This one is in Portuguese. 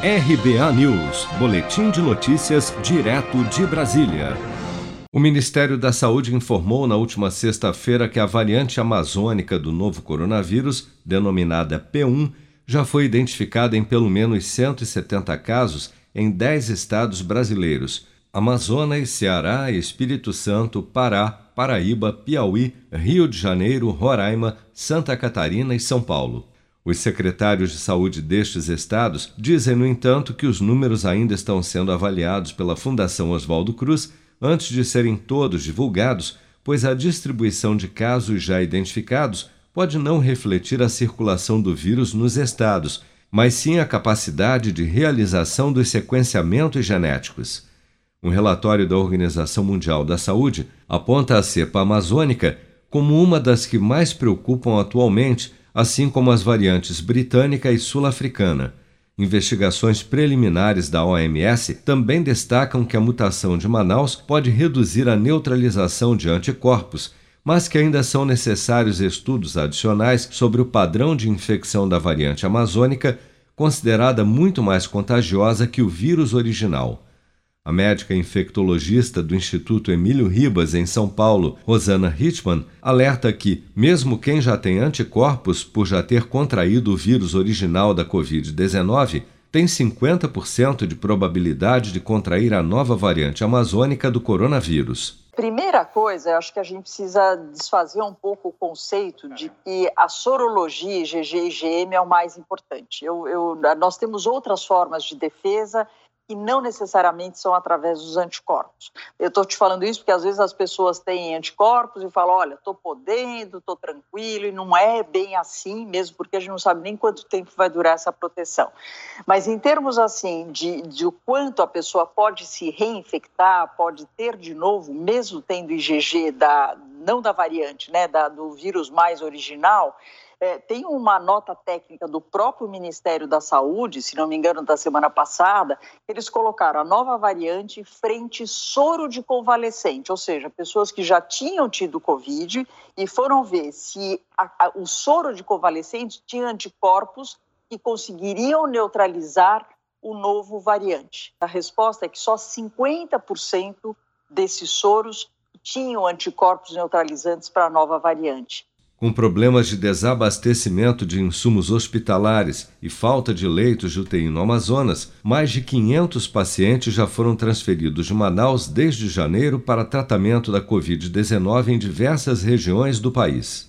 RBA News, Boletim de Notícias, direto de Brasília. O Ministério da Saúde informou na última sexta-feira que a variante amazônica do novo coronavírus, denominada P1, já foi identificada em pelo menos 170 casos em 10 estados brasileiros: Amazonas, Ceará, Espírito Santo, Pará, Paraíba, Piauí, Rio de Janeiro, Roraima, Santa Catarina e São Paulo. Os secretários de saúde destes estados dizem, no entanto, que os números ainda estão sendo avaliados pela Fundação Oswaldo Cruz antes de serem todos divulgados, pois a distribuição de casos já identificados pode não refletir a circulação do vírus nos estados, mas sim a capacidade de realização dos sequenciamentos genéticos. Um relatório da Organização Mundial da Saúde aponta a cepa amazônica como uma das que mais preocupam atualmente assim como as variantes britânica e sul-africana. Investigações preliminares da OMS também destacam que a mutação de Manaus pode reduzir a neutralização de anticorpos, mas que ainda são necessários estudos adicionais sobre o padrão de infecção da variante amazônica, considerada muito mais contagiosa que o vírus original. A médica infectologista do Instituto Emílio Ribas, em São Paulo, Rosana Hitchman, alerta que, mesmo quem já tem anticorpos por já ter contraído o vírus original da Covid-19, tem 50% de probabilidade de contrair a nova variante amazônica do coronavírus. Primeira coisa, acho que a gente precisa desfazer um pouco o conceito de que a sorologia IgG e IgM é o mais importante. Eu, eu, nós temos outras formas de defesa que não necessariamente são através dos anticorpos. Eu estou te falando isso porque às vezes as pessoas têm anticorpos e falam, olha, estou podendo, estou tranquilo, e não é bem assim, mesmo porque a gente não sabe nem quanto tempo vai durar essa proteção. Mas em termos assim de, de o quanto a pessoa pode se reinfectar, pode ter de novo, mesmo tendo IgG da não da variante, né, da, do vírus mais original, é, tem uma nota técnica do próprio Ministério da Saúde, se não me engano, da semana passada, eles colocaram a nova variante frente soro de convalescente, ou seja, pessoas que já tinham tido Covid e foram ver se a, a, o soro de convalescente tinha anticorpos que conseguiriam neutralizar o novo variante. A resposta é que só 50% desses soros tinham anticorpos neutralizantes para a nova variante com problemas de desabastecimento de insumos hospitalares e falta de leitos de UTI no Amazonas, mais de 500 pacientes já foram transferidos de Manaus desde janeiro para tratamento da Covid-19 em diversas regiões do país.